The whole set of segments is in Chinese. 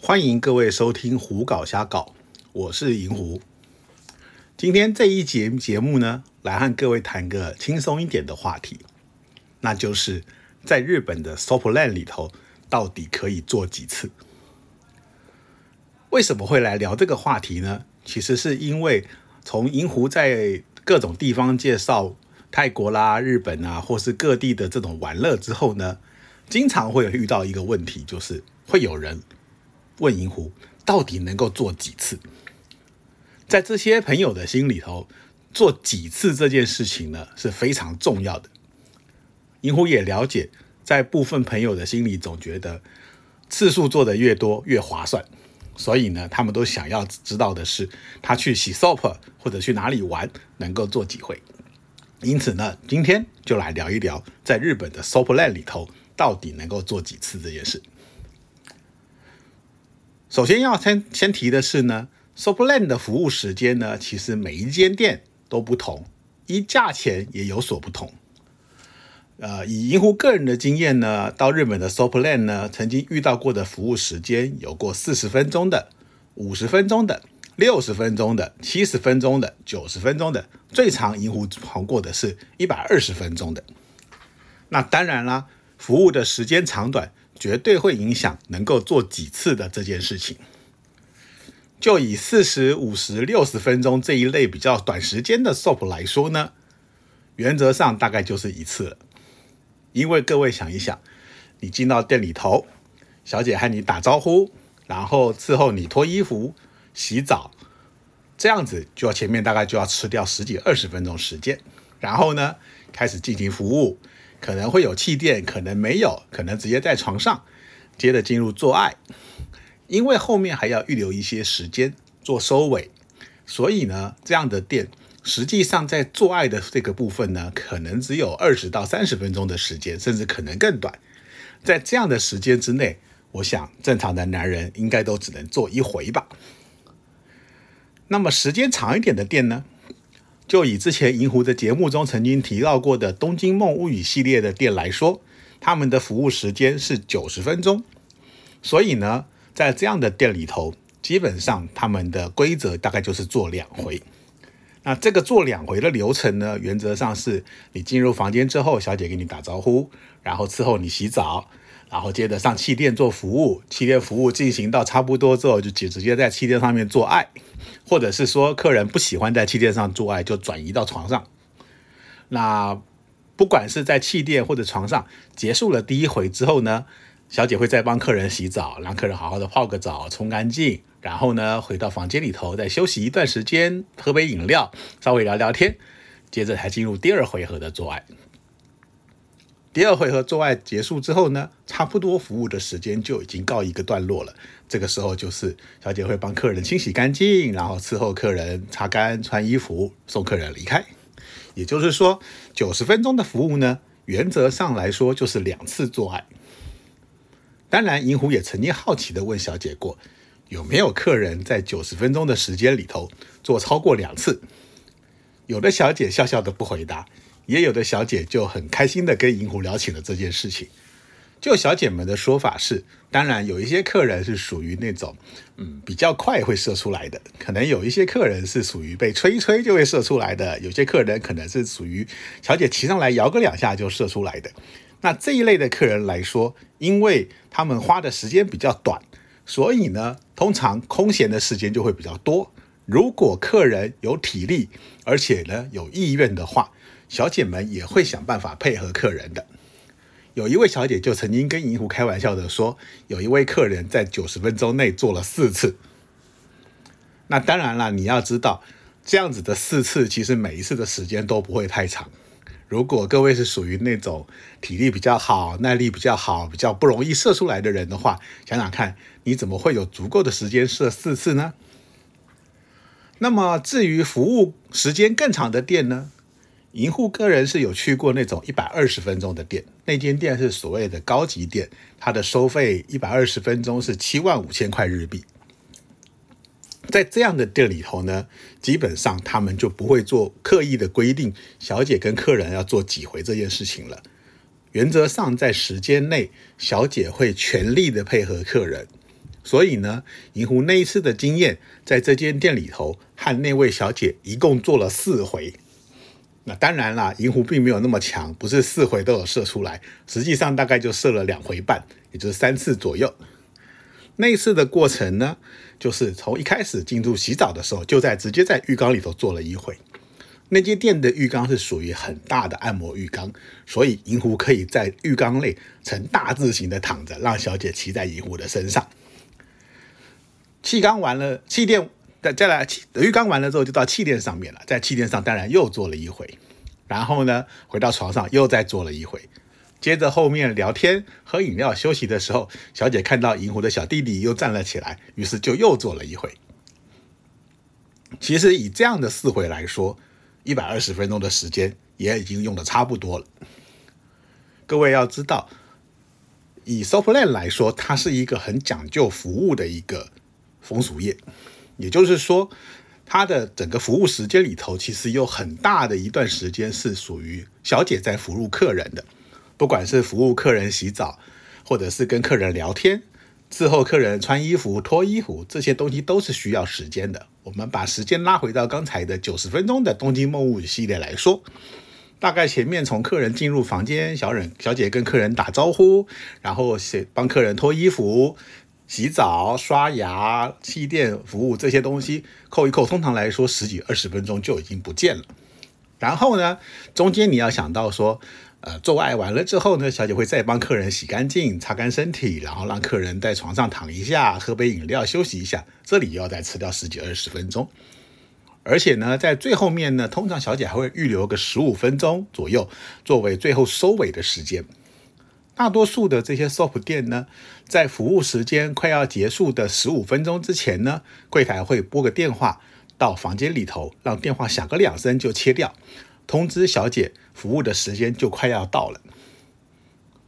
欢迎各位收听《胡搞瞎搞》，我是银狐。今天这一节节目呢，来和各位谈个轻松一点的话题，那就是在日本的 Sopland 里头，到底可以做几次？为什么会来聊这个话题呢？其实是因为从银狐在各种地方介绍泰国啦、日本啊，或是各地的这种玩乐之后呢，经常会有遇到一个问题，就是会有人问银狐，到底能够做几次？在这些朋友的心里头，做几次这件事情呢是非常重要的。银狐也了解，在部分朋友的心里，总觉得次数做的越多越划算，所以呢，他们都想要知道的是，他去洗 soap 或者去哪里玩能够做几回。因此呢，今天就来聊一聊，在日本的 soap land 里头到底能够做几次这件事。首先要先先提的是呢。Sopland 的服务时间呢，其实每一间店都不同，一价钱也有所不同。呃，以银狐个人的经验呢，到日本的 Sopland 呢，曾经遇到过的服务时间有过四十分钟的、五十分钟的、六十分钟的、七十分钟的、九十分钟的，最长银狐跑过的是一百二十分钟的。那当然啦，服务的时间长短绝对会影响能够做几次的这件事情。就以四十五十六十分钟这一类比较短时间的 SOP 来说呢，原则上大概就是一次了。因为各位想一想，你进到店里头，小姐和你打招呼，然后伺候你脱衣服、洗澡，这样子就要前面大概就要吃掉十几二十分钟时间。然后呢，开始进行服务，可能会有气垫，可能没有，可能直接在床上，接着进入做爱。因为后面还要预留一些时间做收尾，所以呢，这样的店实际上在做爱的这个部分呢，可能只有二十到三十分钟的时间，甚至可能更短。在这样的时间之内，我想正常的男人应该都只能做一回吧。那么时间长一点的店呢，就以之前银狐的节目中曾经提到过的《东京梦物语》系列的店来说，他们的服务时间是九十分钟，所以呢。在这样的店里头，基本上他们的规则大概就是做两回。那这个做两回的流程呢，原则上是你进入房间之后，小姐给你打招呼，然后伺候你洗澡，然后接着上气垫做服务。气垫服务进行到差不多之后，就直直接在气垫上面做爱，或者是说客人不喜欢在气垫上做爱，就转移到床上。那不管是在气垫或者床上结束了第一回之后呢？小姐会再帮客人洗澡，让客人好好的泡个澡，冲干净，然后呢，回到房间里头再休息一段时间，喝杯饮料，稍微聊聊天，接着才进入第二回合的做爱。第二回合做爱结束之后呢，差不多服务的时间就已经告一个段落了。这个时候就是小姐会帮客人清洗干净，然后伺候客人擦干、穿衣服，送客人离开。也就是说，九十分钟的服务呢，原则上来说就是两次做爱。当然，银狐也曾经好奇的问小姐过，有没有客人在九十分钟的时间里头做超过两次？有的小姐笑笑的不回答，也有的小姐就很开心的跟银狐聊起了这件事情。就小姐们的说法是，当然有一些客人是属于那种，嗯，比较快会射出来的，可能有一些客人是属于被吹一吹就会射出来的，有些客人可能是属于小姐骑上来摇个两下就射出来的。那这一类的客人来说，因为他们花的时间比较短，所以呢，通常空闲的时间就会比较多。如果客人有体力，而且呢有意愿的话，小姐们也会想办法配合客人的。有一位小姐就曾经跟银狐开玩笑的说，有一位客人在九十分钟内做了四次。那当然了，你要知道，这样子的四次，其实每一次的时间都不会太长。如果各位是属于那种体力比较好、耐力比较好、比较不容易射出来的人的话，想想看，你怎么会有足够的时间射四次呢？那么至于服务时间更长的店呢？银户个人是有去过那种一百二十分钟的店，那间店是所谓的高级店，它的收费一百二十分钟是七万五千块日币。在这样的店里头呢，基本上他们就不会做刻意的规定，小姐跟客人要做几回这件事情了。原则上，在时间内，小姐会全力的配合客人，所以呢，银狐那一次的经验，在这间店里头和那位小姐一共做了四回。那当然啦，银狐并没有那么强，不是四回都有射出来，实际上大概就射了两回半，也就是三次左右。那次的过程呢，就是从一开始进入洗澡的时候，就在直接在浴缸里头做了一回。那间店的浴缸是属于很大的按摩浴缸，所以银狐可以在浴缸内呈大字形的躺着，让小姐骑在银狐的身上。气缸完了，气垫再再来气浴缸完了之后，就到气垫上面了。在气垫上当然又做了一回，然后呢，回到床上又再做了一回。接着后面聊天、喝饮料、休息的时候，小姐看到银狐的小弟弟又站了起来，于是就又做了一回。其实以这样的四回来说，一百二十分钟的时间也已经用的差不多了。各位要知道，以 Soplan 来说，它是一个很讲究服务的一个。风俗业，也就是说，它的整个服务时间里头，其实有很大的一段时间是属于小姐在服务客人的。不管是服务客人洗澡，或者是跟客人聊天，伺候客人穿衣服、脱衣服，这些东西都是需要时间的。我们把时间拉回到刚才的九十分钟的东京梦物语系列来说，大概前面从客人进入房间，小忍小姐跟客人打招呼，然后帮客人脱衣服。洗澡、刷牙、气垫服务这些东西扣一扣，通常来说十几二十分钟就已经不见了。然后呢，中间你要想到说，呃，做爱完了之后呢，小姐会再帮客人洗干净、擦干身体，然后让客人在床上躺一下，喝杯饮料休息一下，这里又要再吃掉十几二十分钟。而且呢，在最后面呢，通常小姐还会预留个十五分钟左右作为最后收尾的时间。大多数的这些 SOP 店呢，在服务时间快要结束的十五分钟之前呢，柜台会拨个电话到房间里头，让电话响个两声就切掉，通知小姐服务的时间就快要到了。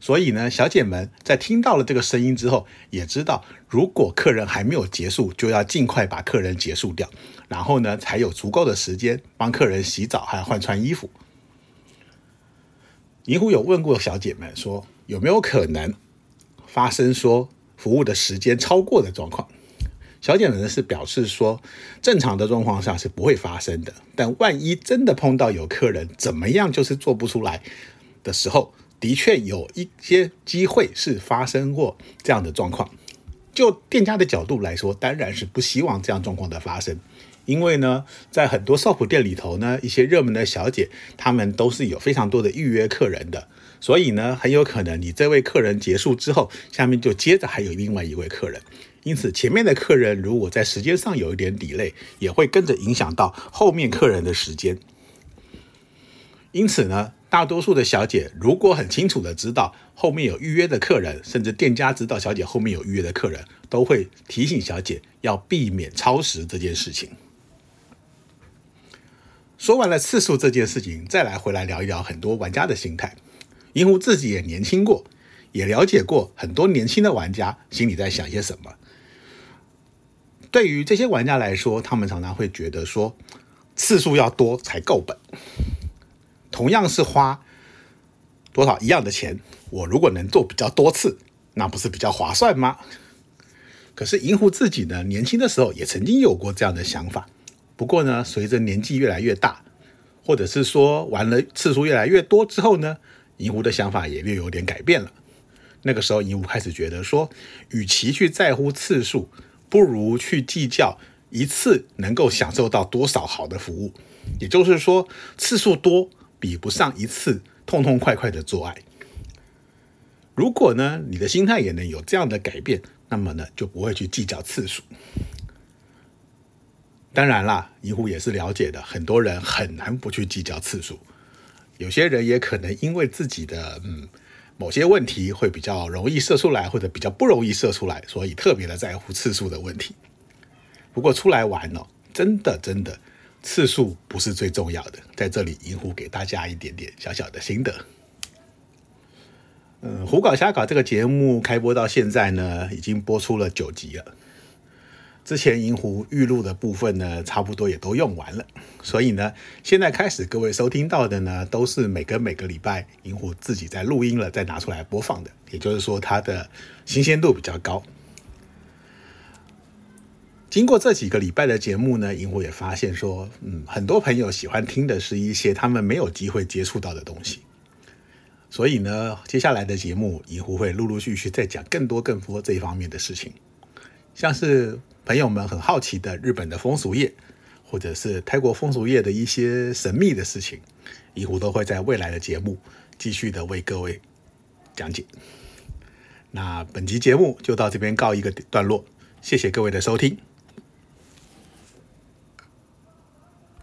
所以呢，小姐们在听到了这个声音之后，也知道如果客人还没有结束，就要尽快把客人结束掉，然后呢，才有足够的时间帮客人洗澡还有换穿衣服。银狐有问过小姐们说。有没有可能发生说服务的时间超过的状况？小姐们是表示说，正常的状况下是不会发生的。但万一真的碰到有客人怎么样就是做不出来的时候，的确有一些机会是发生过这样的状况。就店家的角度来说，当然是不希望这样状况的发生，因为呢，在很多少普店里头呢，一些热门的小姐，她们都是有非常多的预约客人的。所以呢，很有可能你这位客人结束之后，下面就接着还有另外一位客人，因此前面的客人如果在时间上有一点 delay，也会跟着影响到后面客人的时间。因此呢，大多数的小姐如果很清楚的知道后面有预约的客人，甚至店家知道小姐后面有预约的客人，都会提醒小姐要避免超时这件事情。说完了次数这件事情，再来回来聊一聊很多玩家的心态。银狐自己也年轻过，也了解过很多年轻的玩家心里在想些什么。对于这些玩家来说，他们常常会觉得说，次数要多才够本。同样是花多少一样的钱，我如果能做比较多次，那不是比较划算吗？可是银狐自己呢，年轻的时候也曾经有过这样的想法。不过呢，随着年纪越来越大，或者是说玩了次数越来越多之后呢，银狐的想法也略有点改变了。那个时候，银狐开始觉得说，与其去在乎次数，不如去计较一次能够享受到多少好的服务。也就是说，次数多比不上一次痛痛快快的做爱。如果呢，你的心态也能有这样的改变，那么呢，就不会去计较次数。当然啦，银狐也是了解的，很多人很难不去计较次数。有些人也可能因为自己的嗯某些问题会比较容易射出来，或者比较不容易射出来，所以特别的在乎次数的问题。不过出来玩哦，真的真的次数不是最重要的。在这里，银狐给大家一点点小小的心得。嗯，胡搞瞎搞这个节目开播到现在呢，已经播出了九集了。之前银狐预录的部分呢，差不多也都用完了，所以呢，现在开始各位收听到的呢，都是每个每个礼拜银狐自己在录音了，再拿出来播放的，也就是说它的新鲜度比较高。经过这几个礼拜的节目呢，银狐也发现说，嗯，很多朋友喜欢听的是一些他们没有机会接触到的东西。所以呢，接下来的节目，银狐会陆陆续续再讲更多更多这一方面的事情，像是朋友们很好奇的日本的风俗业，或者是泰国风俗业的一些神秘的事情，一虎都会在未来的节目继续的为各位讲解。那本集节目就到这边告一个段落，谢谢各位的收听。